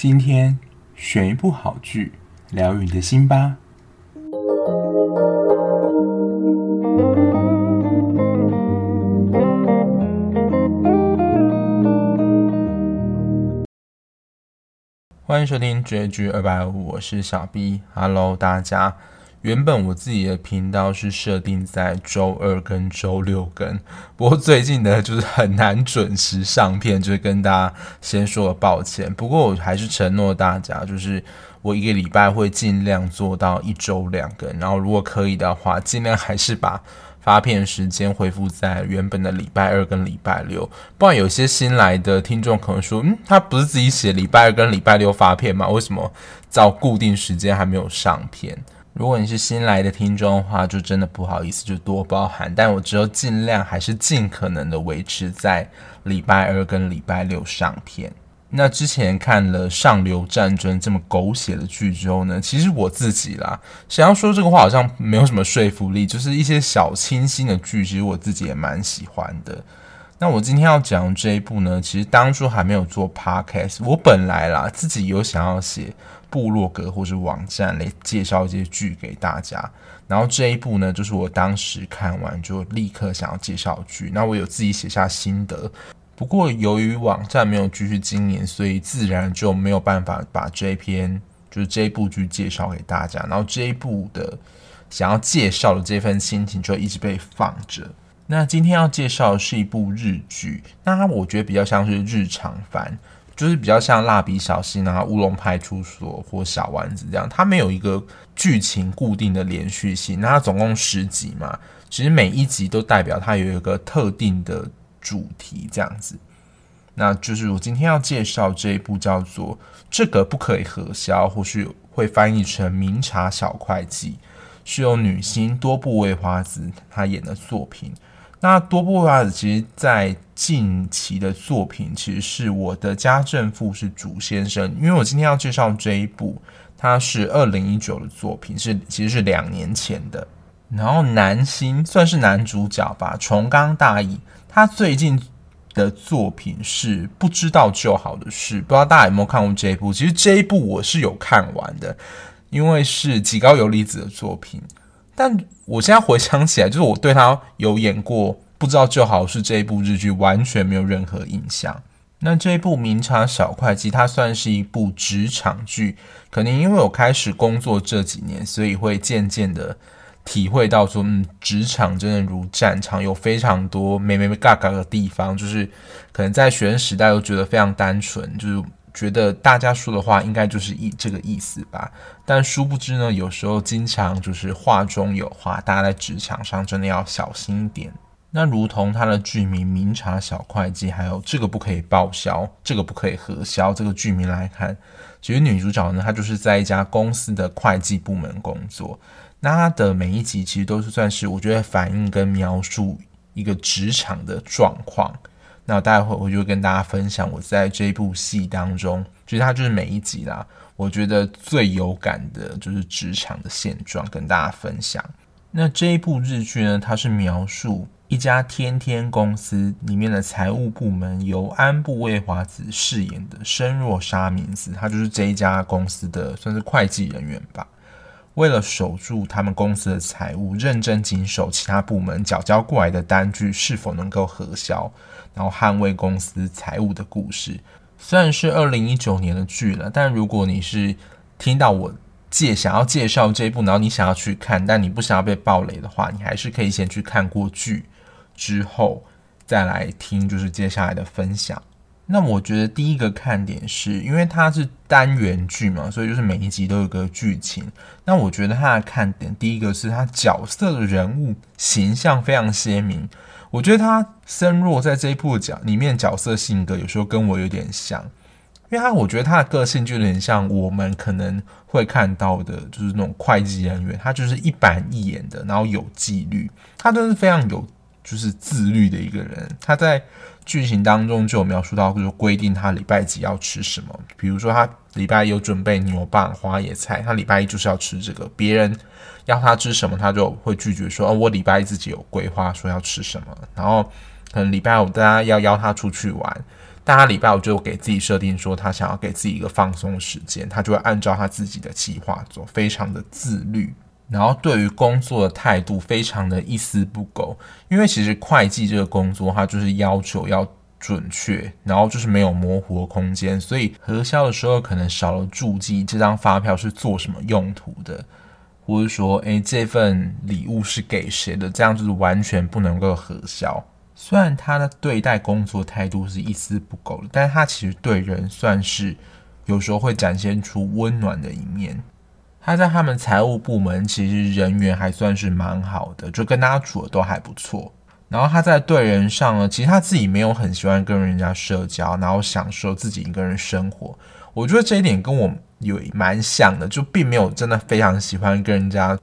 今天选一部好剧，聊你的心吧。欢迎收听绝剧二百五，我是小 B。Hello，大家。原本我自己的频道是设定在周二跟周六更，不过最近呢，就是很难准时上片，就是跟大家先说个抱歉。不过我还是承诺大家，就是我一个礼拜会尽量做到一周两更，然后如果可以的话，尽量还是把发片时间恢复在原本的礼拜二跟礼拜六。不然有些新来的听众可能说，嗯，他不是自己写礼拜二跟礼拜六发片吗？为什么照固定时间还没有上片？如果你是新来的听众的话，就真的不好意思，就多包涵。但我只有尽量还是尽可能的维持在礼拜二跟礼拜六上片。那之前看了《上流战争》这么狗血的剧之后呢，其实我自己啦，想要说这个话好像没有什么说服力，就是一些小清新的剧，其实我自己也蛮喜欢的。那我今天要讲这一部呢，其实当初还没有做 podcast，我本来啦自己有想要写部落格或是网站来介绍一些剧给大家，然后这一部呢，就是我当时看完就立刻想要介绍剧，那我有自己写下心得，不过由于网站没有继续经营，所以自然就没有办法把这一篇就是这一部剧介绍给大家，然后这一部的想要介绍的这份心情就一直被放着。那今天要介绍的是一部日剧，那我觉得比较像是日常番，就是比较像蜡笔小新啊、乌龙派出所或小丸子这样，它没有一个剧情固定的连续性。那它总共十集嘛，其实每一集都代表它有一个特定的主题这样子。那就是我今天要介绍这一部叫做《这个不可以核销》，或是会翻译成《明茶小会计》，是由女星多部未华子她演的作品。那多部未华子其实，在近期的作品，其实是我的家政妇是主先生。因为我今天要介绍这一部，它是二零一九的作品，是其实是两年前的。然后男星算是男主角吧，重冈大义。他最近的作品是不知道就好的事，不知道大家有没有看过这一部？其实这一部我是有看完的，因为是极高游离子的作品。但我现在回想起来，就是我对他有演过，不知道就好是这一部日剧，完全没有任何印象。那这一部《明察小会计》，它算是一部职场剧，可能因为我开始工作这几年，所以会渐渐的体会到说，嗯，职场真的如战场，有非常多没没没嘎嘎的地方，就是可能在学生时代都觉得非常单纯，就是。觉得大家说的话应该就是意这个意思吧，但殊不知呢，有时候经常就是话中有话，大家在职场上真的要小心一点。那如同它的剧名《明察小会计》，还有这个不可以报销，这个不可以核销这个剧名来看，其实女主角呢，她就是在一家公司的会计部门工作。那她的每一集其实都是算是我觉得反映跟描述一个职场的状况。那待会我就跟大家分享我在这部戏当中，其实它就是每一集啦，我觉得最有感的就是职场的现状，跟大家分享。那这一部日剧呢，它是描述一家天天公司里面的财务部门，由安部未华子饰演的深若沙明子，他就是这一家公司的算是会计人员吧。为了守住他们公司的财务，认真谨守其他部门缴交过来的单据是否能够核销，然后捍卫公司财务的故事。虽然是二零一九年的剧了，但如果你是听到我介想要介绍这一部，然后你想要去看，但你不想要被爆雷的话，你还是可以先去看过剧之后再来听，就是接下来的分享。那我觉得第一个看点是因为它是单元剧嘛，所以就是每一集都有个剧情。那我觉得它的看点，第一个是它角色的人物形象非常鲜明。我觉得他深若在这一部角里面角色性格有时候跟我有点像，因为他我觉得他的个性就有点像我们可能会看到的，就是那种会计人员，他就是一板一眼的，然后有纪律，他都是非常有。就是自律的一个人，他在剧情当中就有描述到，就是规定他礼拜几要吃什么。比如说，他礼拜一有准备牛蒡、花椰菜，他礼拜一就是要吃这个。别人要他吃什么，他就会拒绝说：“哦，我礼拜一自己有规划，说要吃什么。”然后可能礼拜五大家要邀他出去玩，但他礼拜五就给自己设定说，他想要给自己一个放松时间，他就会按照他自己的计划做，非常的自律。然后对于工作的态度非常的一丝不苟，因为其实会计这个工作，它就是要求要准确，然后就是没有模糊的空间，所以核销的时候可能少了注记这张发票是做什么用途的，或者说，诶，这份礼物是给谁的，这样就是完全不能够核销。虽然他的对待工作态度是一丝不苟的，但是他其实对人算是有时候会展现出温暖的一面。他在他们财务部门其实人缘还算是蛮好的，就跟大家处的都还不错。然后他在对人上呢，其实他自己没有很喜欢跟人家社交，然后享受自己一个人生活。我觉得这一点跟我有蛮像的，就并没有真的非常喜欢跟人家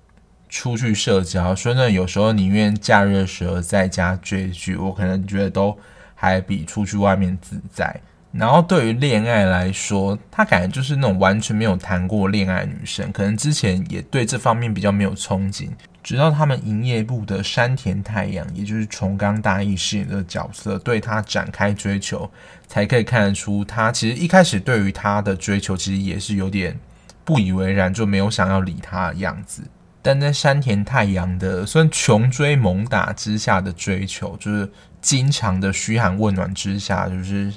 出去社交。所以呢，有时候宁愿假日的时候在家追剧，我可能觉得都还比出去外面自在。然后对于恋爱来说，他感觉就是那种完全没有谈过恋爱的女生，可能之前也对这方面比较没有憧憬。直到他们营业部的山田太阳，也就是重冈大毅饰演的角色，对他展开追求，才可以看得出他其实一开始对于他的追求其实也是有点不以为然，就没有想要理他的样子。但在山田太阳的算穷追猛打之下的追求，就是经常的嘘寒问暖之下，就是。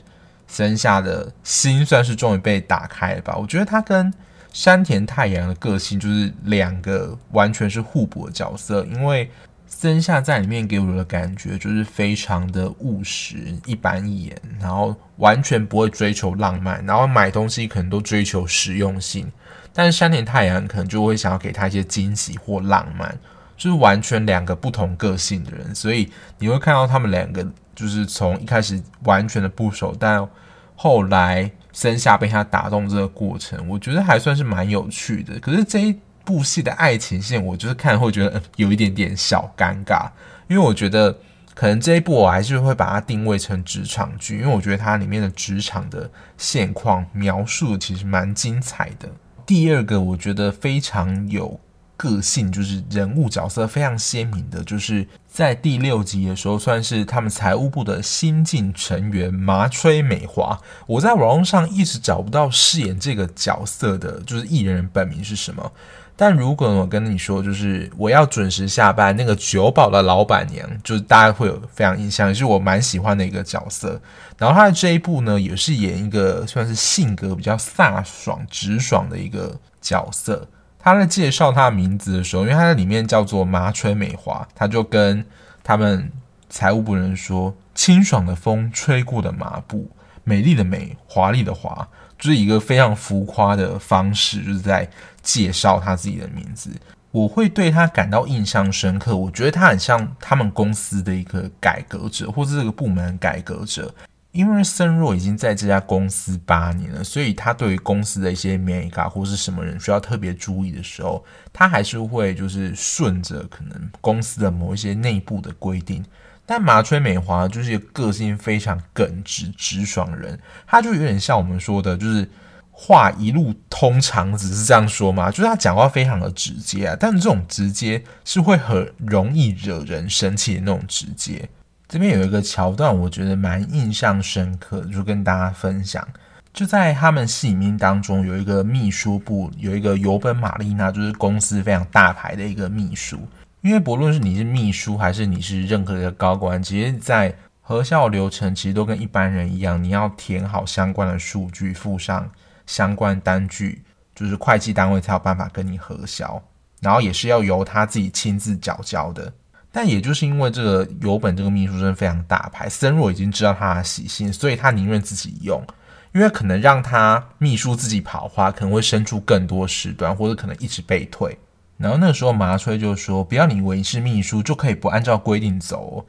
森下的心算是终于被打开了吧？我觉得他跟山田太阳的个性就是两个完全是互补的角色。因为森下在里面给我的感觉就是非常的务实、一板一眼，然后完全不会追求浪漫，然后买东西可能都追求实用性。但是山田太阳可能就会想要给他一些惊喜或浪漫，就是完全两个不同个性的人。所以你会看到他们两个。就是从一开始完全的不熟，但后来森下被他打动这个过程，我觉得还算是蛮有趣的。可是这一部戏的爱情线，我就是看会觉得有一点点小尴尬，因为我觉得可能这一部我还是会把它定位成职场剧，因为我觉得它里面的职场的现况描述其实蛮精彩的。第二个，我觉得非常有。个性就是人物角色非常鲜明的，就是在第六集的时候，算是他们财务部的新晋成员麻吹美华。我在网络上一直找不到饰演这个角色的，就是艺人本名是什么。但如果我跟你说，就是我要准时下班，那个酒保的老板娘，就是大家会有非常印象，也是我蛮喜欢的一个角色。然后他的这一部呢，也是演一个算是性格比较飒爽、直爽的一个角色。他在介绍他的名字的时候，因为他在里面叫做麻吹美华，他就跟他们财务部人说：“清爽的风吹过的麻布，美丽的美，华丽的华，就是一个非常浮夸的方式，就是在介绍他自己的名字。我会对他感到印象深刻，我觉得他很像他们公司的一个改革者，或是这个部门改革者。”因为森若已经在这家公司八年了，所以他对于公司的一些眉角或是什么人需要特别注意的时候，他还是会就是顺着可能公司的某一些内部的规定。但麻吹美华就是个性非常耿直直爽人，他就有点像我们说的，就是话一路通肠子，是这样说嘛？就是他讲话非常的直接啊，但这种直接是会很容易惹人生气的那种直接。这边有一个桥段，我觉得蛮印象深刻，就跟大家分享。就在他们戏里面当中，有一个秘书部，有一个尤本玛丽娜，就是公司非常大牌的一个秘书。因为不论是你是秘书，还是你是任何一个高官，其实，在核销流程其实都跟一般人一样，你要填好相关的数据，附上相关单据，就是会计单位才有办法跟你核销，然后也是要由他自己亲自缴交的。但也就是因为这个有本这个秘书真非常大牌，森若已经知道他的习性，所以他宁愿自己用，因为可能让他秘书自己跑的话，可能会生出更多事端，或者可能一直被退。然后那个时候麻吹就说：“不要你以为是秘书就可以不按照规定走。”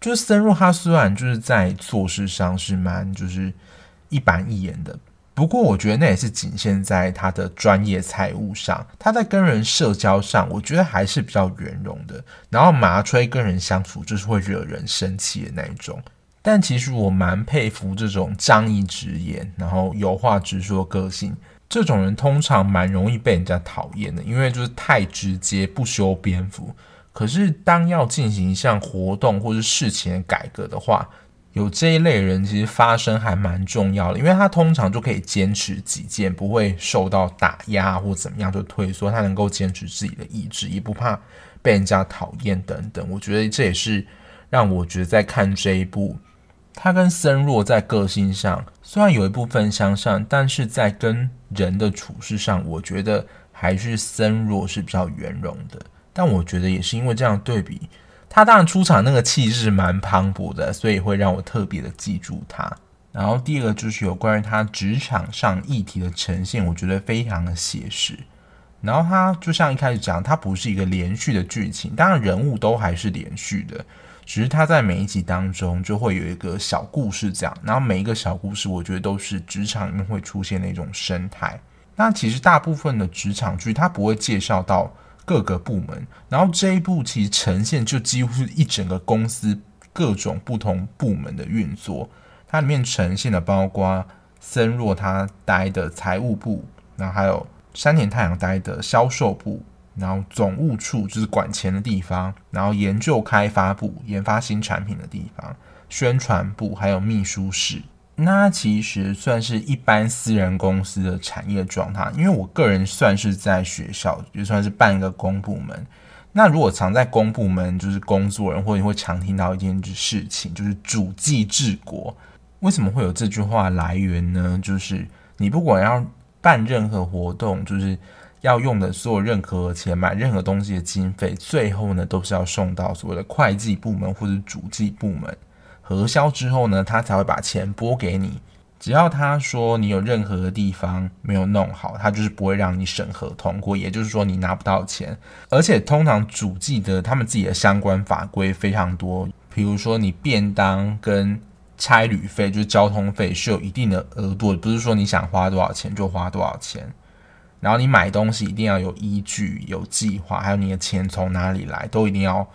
就是森若他虽然就是在做事上是蛮就是一板一眼的。不过，我觉得那也是仅限在他的专业财务上，他在跟人社交上，我觉得还是比较圆融的。然后麻吹跟人相处就是会惹人生气的那一种。但其实我蛮佩服这种仗义直言，然后有话直说个性。这种人通常蛮容易被人家讨厌的，因为就是太直接，不修边幅。可是当要进行一项活动或是事情改革的话，有这一类人，其实发声还蛮重要的，因为他通常就可以坚持己见，不会受到打压或怎么样就退缩，他能够坚持自己的意志，也不怕被人家讨厌等等。我觉得这也是让我觉得在看这一部，他跟森若在个性上虽然有一部分相像，但是在跟人的处事上，我觉得还是森若是比较圆融的。但我觉得也是因为这样对比。他当然出场那个气势蛮磅礴的，所以会让我特别的记住他。然后第二个就是有关于他职场上议题的呈现，我觉得非常的写实。然后他就像一开始讲，他不是一个连续的剧情，当然人物都还是连续的，只是他在每一集当中就会有一个小故事讲，然后每一个小故事我觉得都是职场里面会出现的一种生态。那其实大部分的职场剧，他不会介绍到。各个部门，然后这一部其实呈现就几乎是一整个公司各种不同部门的运作，它里面呈现的包括森若他待的财务部，然后还有山田太阳待的销售部，然后总务处就是管钱的地方，然后研究开发部研发新产品的地方，宣传部还有秘书室。那其实算是一般私人公司的产业状态，因为我个人算是在学校，就算是半个公部门。那如果常在公部门就是工作人，或者会常听到一件事情，就是主计治国。为什么会有这句话来源呢？就是你不管要办任何活动，就是要用的所有任何钱买任何东西的经费，最后呢都是要送到所谓的会计部门或者主计部门。核销之后呢，他才会把钱拨给你。只要他说你有任何的地方没有弄好，他就是不会让你审核通过。也就是说，你拿不到钱。而且通常主计的他们自己的相关法规非常多，比如说你便当跟差旅费，就是交通费是有一定的额度的，不是说你想花多少钱就花多少钱。然后你买东西一定要有依据、有计划，还有你的钱从哪里来，都一定要。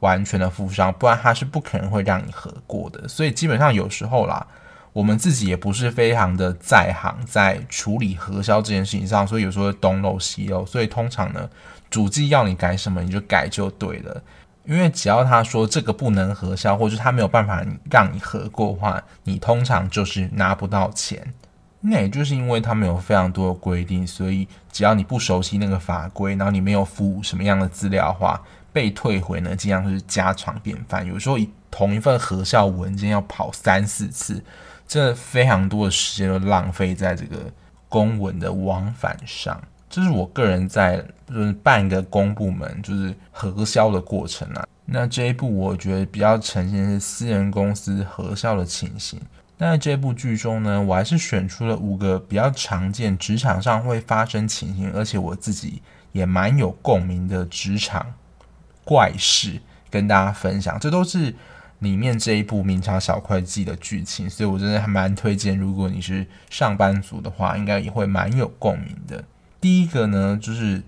完全的负伤，不然他是不可能会让你核过的。所以基本上有时候啦，我们自己也不是非常的在行，在处理核销这件事情上，所以有时候东漏西漏。所以通常呢，主机要你改什么，你就改就对了。因为只要他说这个不能核销，或者他没有办法让你核过的话，你通常就是拿不到钱。那也就是因为他们有非常多的规定，所以只要你不熟悉那个法规，然后你没有附什么样的资料的话。被退回呢，经常是家常便饭。有时候一同一份核销文件要跑三四次，这非常多的时间都浪费在这个公文的往返上。这是我个人在就是办一个公部门就是核销的过程啊。那这一部我觉得比较呈现是私人公司核销的情形。那在这部剧中呢，我还是选出了五个比较常见职场上会发生情形，而且我自己也蛮有共鸣的职场。怪事跟大家分享，这都是里面这一部《明朝小会计》的剧情，所以我真的还蛮推荐。如果你是上班族的话，应该也会蛮有共鸣的。第一个呢，就是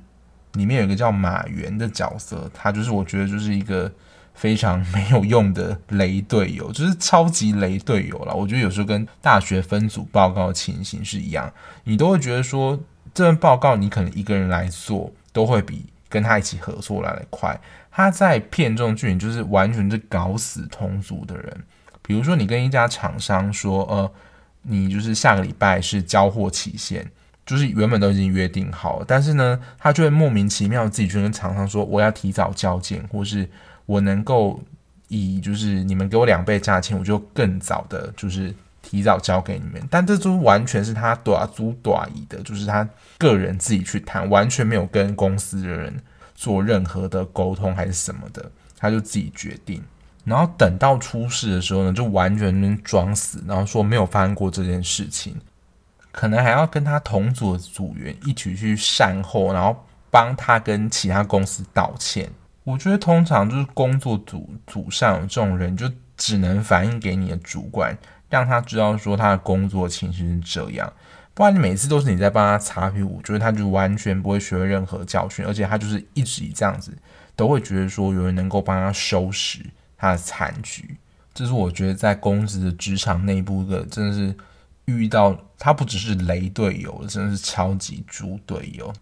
里面有一个叫马原的角色，他就是我觉得就是一个非常没有用的雷队友，就是超级雷队友了。我觉得有时候跟大学分组报告的情形是一样，你都会觉得说这份报告你可能一个人来做都会比跟他一起合作来得快。他在片中剧情就是完全是搞死同组的人，比如说你跟一家厂商说，呃，你就是下个礼拜是交货期限，就是原本都已经约定好了，但是呢，他就会莫名其妙自己去跟厂商说，我要提早交件，或是我能够以就是你们给我两倍价钱，我就更早的，就是提早交给你们，但这都完全是他短租短移的，就是他个人自己去谈，完全没有跟公司的人。做任何的沟通还是什么的，他就自己决定。然后等到出事的时候呢，就完全装死，然后说没有发生过这件事情。可能还要跟他同组的组员一起去善后，然后帮他跟其他公司道歉。我觉得通常就是工作组组上有这种人，就只能反映给你的主管，让他知道说他的工作情形是这样。不然你每次都是你在帮他擦屁股，觉得他就完全不会学会任何教训，而且他就是一直以这样子，都会觉得说有人能够帮他收拾他的残局。这是我觉得在公司的职场内部的，真的是遇到他不只是雷队友，真的是超级猪队友，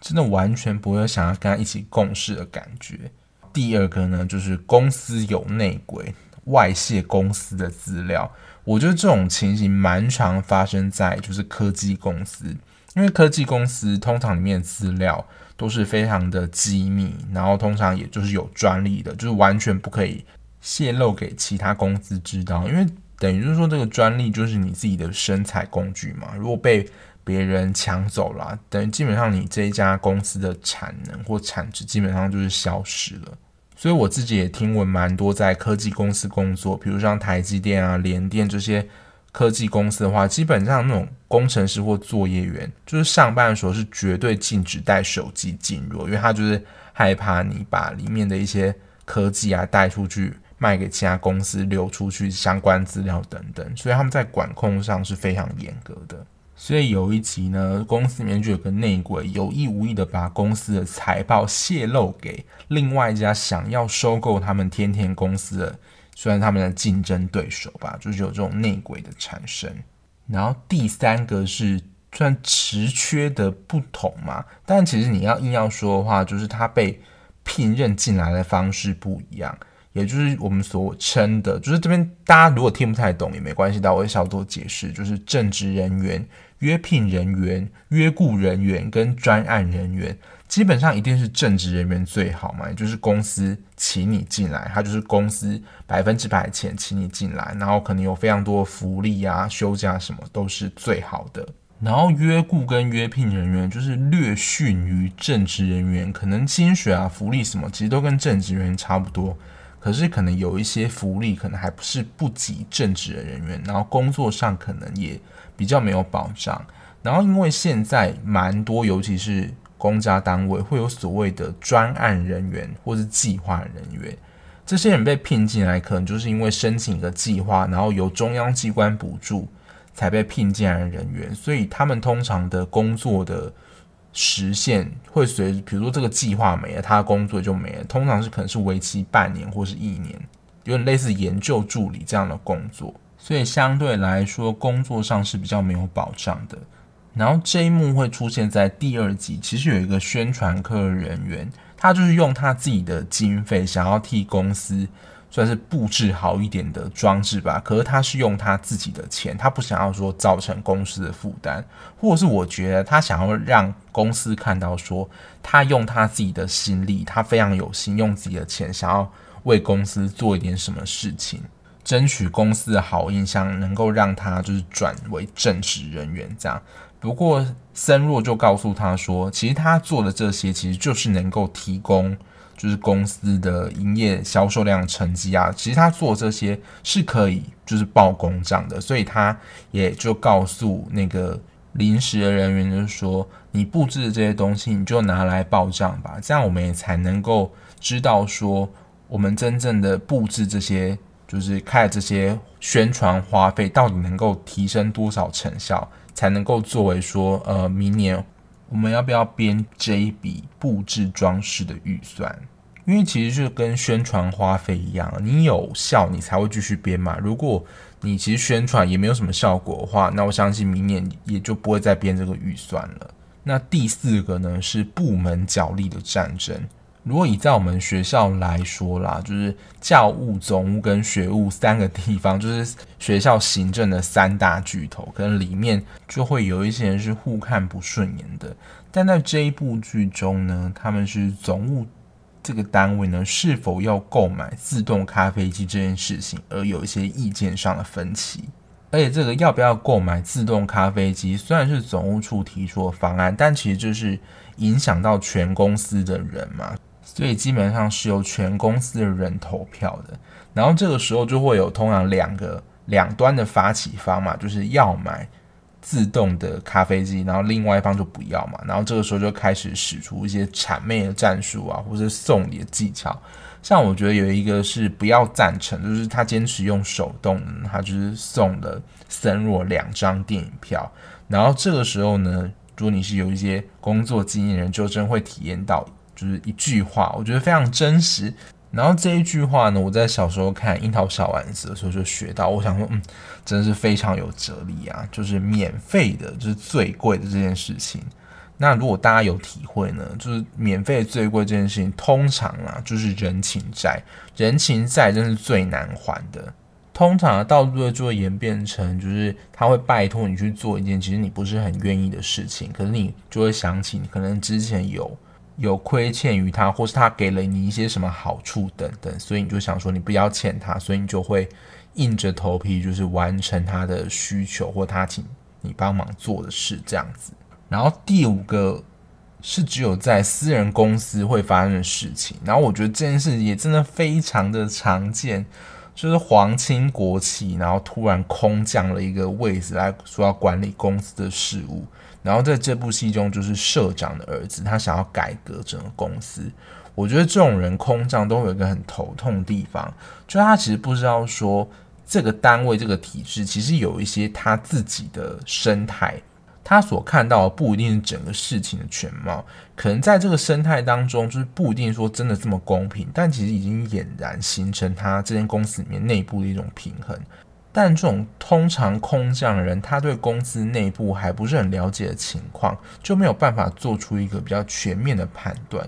真的完全不会想要跟他一起共事的感觉。第二个呢，就是公司有内鬼。外泄公司的资料。我觉得这种情形蛮常发生在就是科技公司，因为科技公司通常里面资料都是非常的机密，然后通常也就是有专利的，就是完全不可以泄露给其他公司知道，因为等于就是说这个专利就是你自己的生产工具嘛，如果被别人抢走了，等于基本上你这一家公司的产能或产值基本上就是消失了。所以我自己也听闻蛮多在科技公司工作，比如像台积电啊、联电这些科技公司的话，基本上那种工程师或作业员，就是上班的时候是绝对禁止带手机进入，因为他就是害怕你把里面的一些科技啊带出去卖给其他公司，流出去相关资料等等，所以他们在管控上是非常严格的。所以有一集呢，公司里面就有个内鬼，有意无意的把公司的财报泄露给另外一家想要收购他们天天公司的，虽然他们的竞争对手吧，就是有这种内鬼的产生。然后第三个是算职缺的不同嘛，但其实你要硬要说的话，就是他被聘任进来的方式不一样。也就是我们所称的，就是这边大家如果听不太懂也没关系，但我会稍作解释，就是正职人员、约聘人员、约雇人员跟专案人员，基本上一定是正职人员最好嘛，就是公司请你进来，他就是公司百分之百钱请你进来，然后可能有非常多福利啊、休假什么都是最好的。然后约雇跟约聘人员就是略逊于正职人员，可能薪水啊、福利什么其实都跟正职人员差不多。可是可能有一些福利，可能还不是不及正职的人员，然后工作上可能也比较没有保障。然后因为现在蛮多，尤其是公家单位会有所谓的专案人员或是计划人员，这些人被聘进来，可能就是因为申请一个计划，然后由中央机关补助才被聘进来的人员，所以他们通常的工作的。实现会随着，比如说这个计划没了，他的工作就没了。通常是可能是为期半年或是一年，有点类似研究助理这样的工作，所以相对来说工作上是比较没有保障的。然后这一幕会出现在第二集，其实有一个宣传科人员，他就是用他自己的经费想要替公司。算是布置好一点的装置吧，可是他是用他自己的钱，他不想要说造成公司的负担，或者是我觉得他想要让公司看到说他用他自己的心力，他非常有心，用自己的钱想要为公司做一点什么事情，争取公司的好印象，能够让他就是转为正职人员这样。不过森若就告诉他说，其实他做的这些其实就是能够提供。就是公司的营业销售量成绩啊，其实他做这些是可以就是报公账的，所以他也就告诉那个临时的人员，就是说你布置的这些东西，你就拿来报账吧，这样我们也才能够知道说我们真正的布置这些，就是开这些宣传花费到底能够提升多少成效，才能够作为说呃明年。我们要不要编这一笔布置装饰的预算？因为其实就跟宣传花费一样，你有效你才会继续编嘛。如果你其实宣传也没有什么效果的话，那我相信明年也就不会再编这个预算了。那第四个呢，是部门角力的战争。如果以在我们学校来说啦，就是教务、总务跟学务三个地方，就是学校行政的三大巨头，可能里面就会有一些人是互看不顺眼的。但在这一部剧中呢，他们是总务这个单位呢，是否要购买自动咖啡机这件事情，而有一些意见上的分歧。而且这个要不要购买自动咖啡机，虽然是总务处提出的方案，但其实就是影响到全公司的人嘛。所以基本上是由全公司的人投票的，然后这个时候就会有通常两个两端的发起方嘛，就是要买自动的咖啡机，然后另外一方就不要嘛，然后这个时候就开始使出一些谄媚的战术啊，或者送礼的技巧。像我觉得有一个是不要赞成，就是他坚持用手动，他就是送了森若两张电影票，然后这个时候呢，如果你是有一些工作经验人，就真会体验到。就是一句话，我觉得非常真实。然后这一句话呢，我在小时候看《樱桃小丸子》的时候就学到。我想说，嗯，真的是非常有哲理啊！就是免费的，就是最贵的这件事情。那如果大家有体会呢，就是免费最贵这件事情，通常啊就是人情债，人情债真是最难还的。通常啊，到最后就会演变成，就是他会拜托你去做一件其实你不是很愿意的事情，可是你就会想起你可能之前有有亏欠于他，或是他给了你一些什么好处等等，所以你就想说你不要欠他，所以你就会硬着头皮就是完成他的需求或他请你帮忙做的事这样子。然后第五个是只有在私人公司会发生的事情，然后我觉得这件事也真的非常的常见，就是皇亲国戚，然后突然空降了一个位置来说要管理公司的事务。然后在这部戏中，就是社长的儿子，他想要改革整个公司。我觉得这种人空降都有一个很头痛的地方，就他其实不知道说这个单位、这个体制其实有一些他自己的生态，他所看到的不一定是整个事情的全貌，可能在这个生态当中，就是不一定说真的这么公平，但其实已经俨然形成他这间公司里面内部的一种平衡。但这种通常空降人，他对公司内部还不是很了解的情况，就没有办法做出一个比较全面的判断。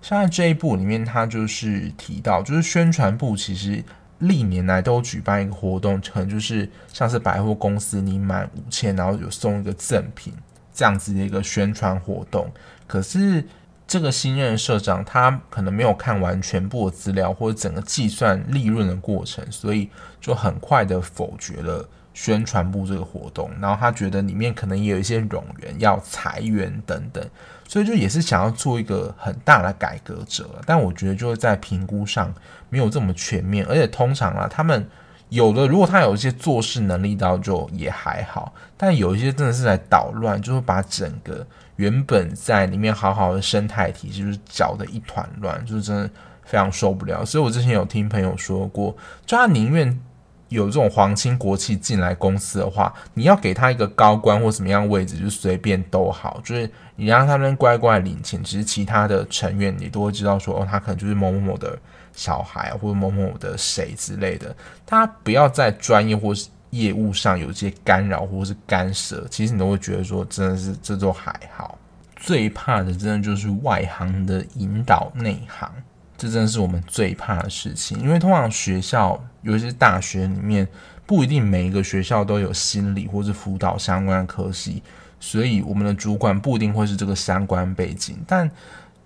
像在这一部里面，他就是提到，就是宣传部其实历年来都举办一个活动，可能就是像是百货公司，你满五千，然后有送一个赠品这样子的一个宣传活动，可是。这个新任社长他可能没有看完全部的资料或者整个计算利润的过程，所以就很快的否决了宣传部这个活动。然后他觉得里面可能也有一些冗员要裁员等等，所以就也是想要做一个很大的改革者。但我觉得就是在评估上没有这么全面，而且通常啊，他们有的如果他有一些做事能力到就也还好，但有一些真的是在捣乱，就是把整个。原本在里面好好的生态体系，就是搅得一团乱，就是真的非常受不了。所以我之前有听朋友说过，就他宁愿有这种皇亲国戚进来公司的话，你要给他一个高官或什么样位置，就随便都好，就是你让他们乖乖领钱，其实其他的成员你都会知道说，哦，他可能就是某某某的小孩或者某某某的谁之类的，他不要在专业或是。业务上有一些干扰或是干涉，其实你都会觉得说，真的是这都还好。最怕的，真的就是外行的引导内行，这真的是我们最怕的事情。因为通常学校，尤其是大学里面，不一定每一个学校都有心理或是辅导相关的科系，所以我们的主管不一定会是这个相关背景。但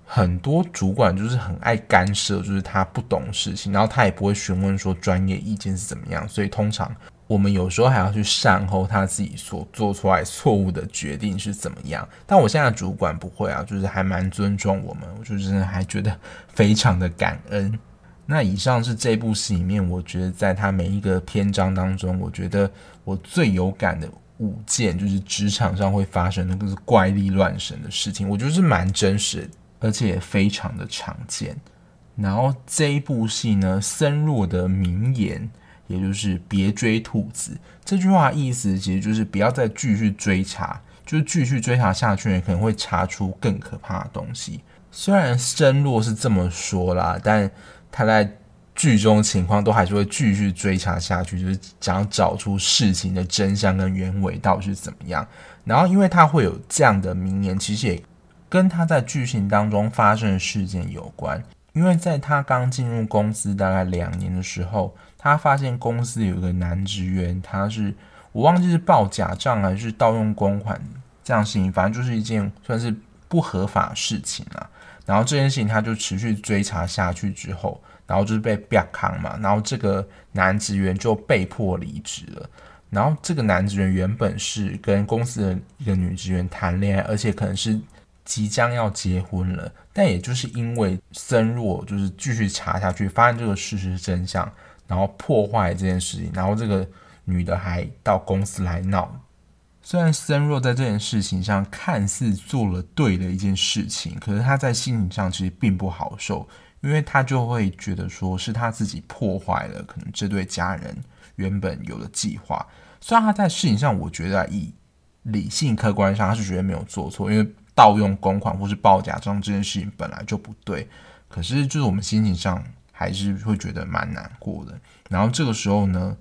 很多主管就是很爱干涉，就是他不懂事情，然后他也不会询问说专业意见是怎么样，所以通常。我们有时候还要去善后他自己所做出来错误的决定是怎么样，但我现在主管不会啊，就是还蛮尊重我们，我就真的还觉得非常的感恩。那以上是这部戏里面，我觉得在他每一个篇章当中，我觉得我最有感的五件就是职场上会发生的都是怪力乱神的事情，我觉得是蛮真实，而且也非常的常见。然后这一部戏呢，森若的名言。也就是别追兔子这句话意思，其实就是不要再继续追查，就是继续追查下去，可能会查出更可怕的东西。虽然森若是这么说啦，但他在剧中情况都还是会继续追查下去，就是想要找出事情的真相跟原委到底是怎么样。然后，因为他会有这样的名言，其实也跟他在剧情当中发生的事件有关。因为在他刚进入公司大概两年的时候，他发现公司有一个男职员，他是我忘记是报假账还是盗用公款这样事情，反正就是一件算是不合法事情啊。然后这件事情他就持续追查下去之后，然后就是被表扛嘛，然后这个男职员就被迫离职了。然后这个男职员原本是跟公司的一个女职员谈恋爱，而且可能是。即将要结婚了，但也就是因为森若就是继续查下去，发现这个事实真相，然后破坏这件事情，然后这个女的还到公司来闹。虽然森若在这件事情上看似做了对的一件事情，可是他在心理上其实并不好受，因为他就会觉得说是他自己破坏了可能这对家人原本有的计划。虽然他在事情上，我觉得以理性客观上他是觉得没有做错，因为。盗用公款或是报假账这件事情本来就不对，可是就是我们心情上还是会觉得蛮难过的。然后这个时候呢，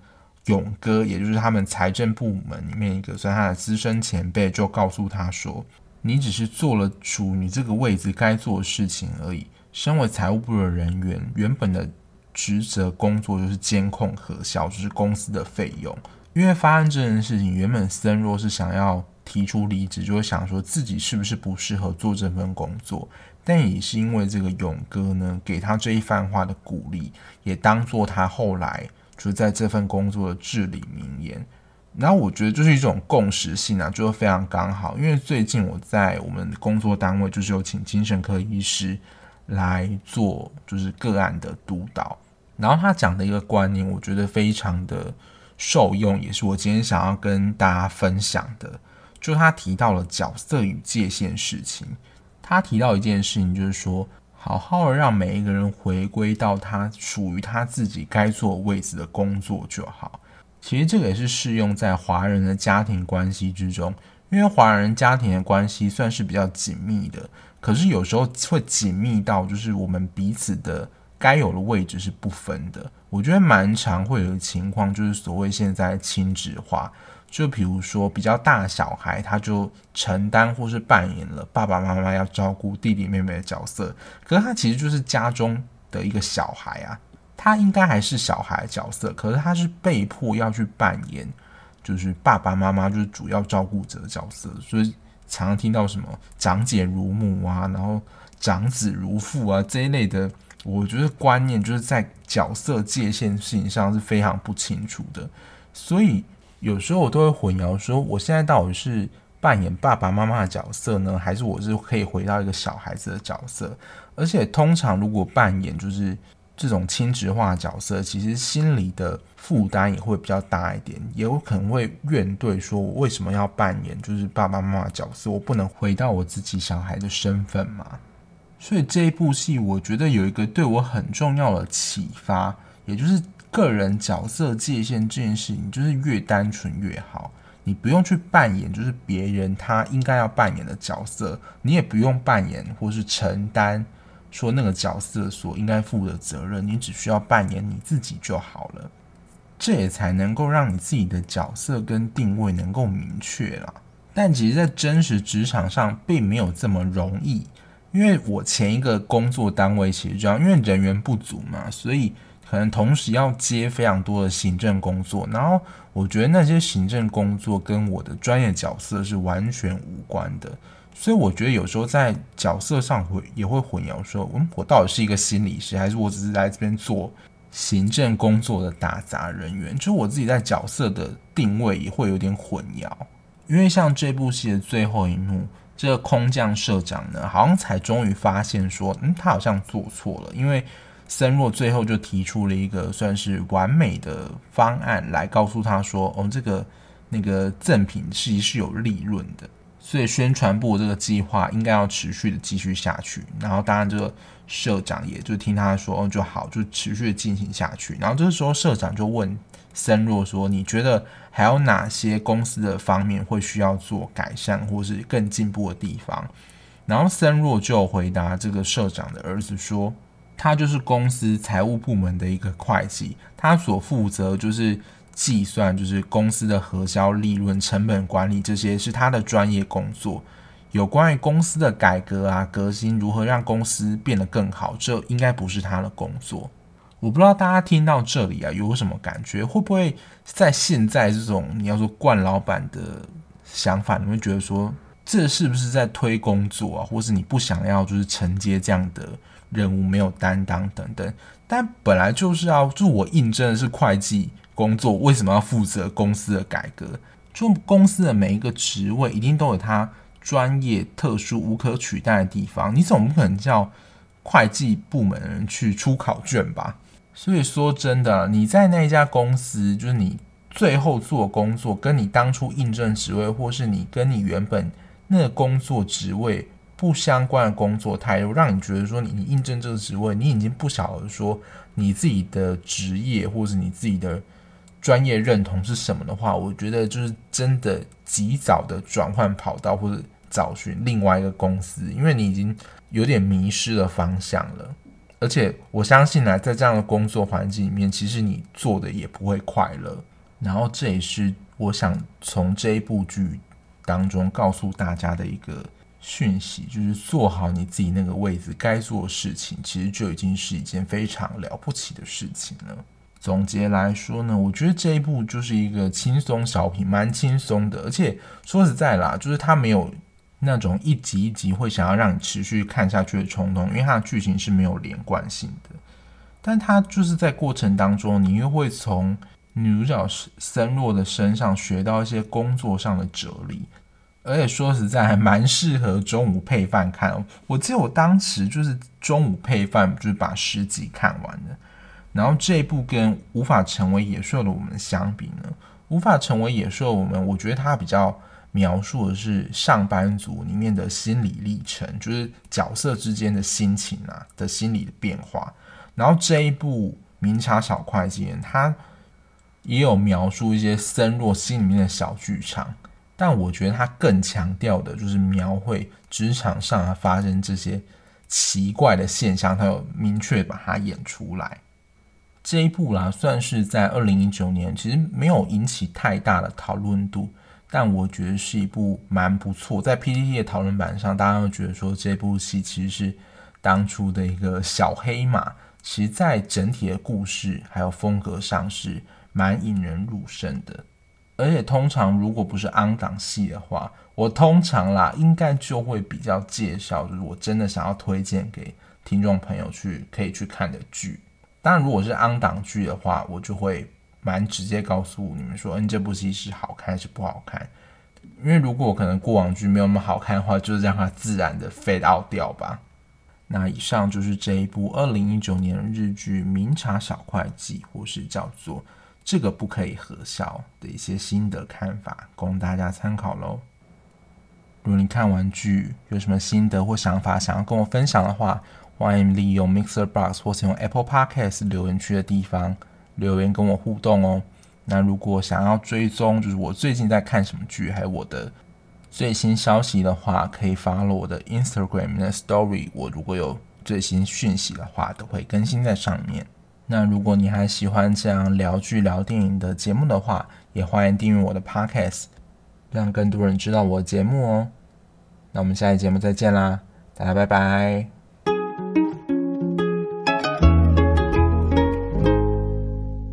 勇哥也就是他们财政部门里面一个算他的资深前辈，就告诉他说，你只是做了属于你这个位置该做的事情而已。身为财务部的人员，原本的职责工作就是监控核销，就是公司的费用。因为发生这件事情，原本森若是想要提出离职，就会想说自己是不是不适合做这份工作。但也是因为这个勇哥呢，给他这一番话的鼓励，也当做他后来就是在这份工作的至理名言。然后我觉得就是一种共识性啊，就非常刚好。因为最近我在我们工作单位就是有请精神科医师来做就是个案的督导，然后他讲的一个观念，我觉得非常的受用，也是我今天想要跟大家分享的。就他提到了角色与界限事情，他提到一件事情，就是说好好的让每一个人回归到他属于他自己该做位置的工作就好。其实这个也是适用在华人的家庭关系之中，因为华人家庭的关系算是比较紧密的，可是有时候会紧密到就是我们彼此的该有的位置是不分的。我觉得蛮常会有的情况就是所谓现在亲职化，就比如说比较大小孩，他就承担或是扮演了爸爸妈妈要照顾弟弟妹妹的角色，可是他其实就是家中的一个小孩啊。他应该还是小孩角色，可是他是被迫要去扮演，就是爸爸妈妈就是主要照顾者的角色，所以常常听到什么长姐如母啊，然后长子如父啊这一类的，我觉得观念就是在角色界限事情上是非常不清楚的，所以有时候我都会混淆，说我现在到底是扮演爸爸妈妈的角色呢，还是我是可以回到一个小孩子的角色？而且通常如果扮演就是。这种亲职化角色，其实心里的负担也会比较大一点，也有可能会怨对说：“我为什么要扮演就是爸爸妈妈的角色？我不能回到我自己小孩的身份吗？”所以这一部戏，我觉得有一个对我很重要的启发，也就是个人角色界限这件事情，就是越单纯越好。你不用去扮演就是别人他应该要扮演的角色，你也不用扮演或是承担。说那个角色所应该负的责任，你只需要扮演你自己就好了，这也才能够让你自己的角色跟定位能够明确啦。但其实，在真实职场上，并没有这么容易，因为我前一个工作单位其实这样，因为人员不足嘛，所以可能同时要接非常多的行政工作，然后我觉得那些行政工作跟我的专业角色是完全无关的。所以我觉得有时候在角色上会也会混淆，说，嗯，我到底是一个心理师，还是我只是来这边做行政工作的打杂人员？就我自己在角色的定位也会有点混淆。因为像这部戏的最后一幕，这个空降社长呢，好像才终于发现说，嗯，他好像做错了，因为森若最后就提出了一个算是完美的方案来告诉他说，哦，这个那个赠品其实是有利润的。所以宣传部这个计划应该要持续的继续下去，然后当然这个社长也就听他说，哦就好，就持续进行下去。然后这个时候社长就问森若说：“你觉得还有哪些公司的方面会需要做改善，或是更进步的地方？”然后森若就回答这个社长的儿子说：“他就是公司财务部门的一个会计，他所负责就是。”计算就是公司的核销利润、成本管理，这些是他的专业工作。有关于公司的改革啊、革新，如何让公司变得更好，这应该不是他的工作。我不知道大家听到这里啊，有什么感觉？会不会在现在这种你要说惯老板的想法，你会觉得说，这是不是在推工作啊？或是你不想要就是承接这样的任务，没有担当等等？但本来就是要，就我应征的是会计。工作为什么要负责公司的改革？就公司的每一个职位一定都有它专业、特殊、无可取代的地方。你总不可能叫会计部门的人去出考卷吧？所以说真的，你在那一家公司，就是你最后做工作，跟你当初应征职位，或是你跟你原本那个工作职位不相关的工作态度，让你觉得说你你应征这个职位，你已经不晓得说你自己的职业，或是你自己的。专业认同是什么的话，我觉得就是真的及早的转换跑道，或者找寻另外一个公司，因为你已经有点迷失了方向了。而且我相信呢，在这样的工作环境里面，其实你做的也不会快乐。然后这也是我想从这一部剧当中告诉大家的一个讯息，就是做好你自己那个位置该做的事情，其实就已经是一件非常了不起的事情了。总结来说呢，我觉得这一部就是一个轻松小品，蛮轻松的，而且说实在啦，就是它没有那种一集一集会想要让你持续看下去的冲动，因为它的剧情是没有连贯性的。但它就是在过程当中，你又会从女主角森若的身上学到一些工作上的哲理。而且说实在，还蛮适合中午配饭看。我记得我当时就是中午配饭，就是把十集看完了。然后这一部跟《无法成为野兽的我们》相比呢，《无法成为野兽的我们》，我觉得它比较描述的是上班族里面的心理历程，就是角色之间的心情啊的心理的变化。然后这一部《明察小会计》，它也有描述一些森若心里面的小剧场。但我觉得他更强调的就是描绘职场上发生这些奇怪的现象，他有明确把它演出来。这一部啦，算是在二零一九年，其实没有引起太大的讨论度，但我觉得是一部蛮不错。在 p d t 的讨论板上，大家都觉得说这部戏其实是当初的一个小黑马，其实在整体的故事还有风格上是蛮引人入胜的。而且通常如果不是 on 档戏的话，我通常啦应该就会比较介绍，就是我真的想要推荐给听众朋友去可以去看的剧。当然，如果是 on 档剧的话，我就会蛮直接告诉你们说，嗯，这部戏是好看还是不好看。因为如果可能过往剧没有那么好看的话，就是让它自然的 fade out 掉吧。那以上就是这一部二零一九年的日剧《明察小会计》，或是叫做。这个不可以核销的一些心得看法，供大家参考喽。如果你看完剧有什么心得或想法想要跟我分享的话，欢迎利用 Mixer Box 或是用 Apple Podcast 留言区的地方留言跟我互动哦。那如果想要追踪，就是我最近在看什么剧，还有我的最新消息的话，可以 follow 我的 Instagram 的 Story。我如果有最新讯息的话，都会更新在上面。那如果你还喜欢这样聊剧聊电影的节目的话，也欢迎订阅我的 Podcast，让更多人知道我的节目哦。那我们下期节目再见啦，大家拜拜。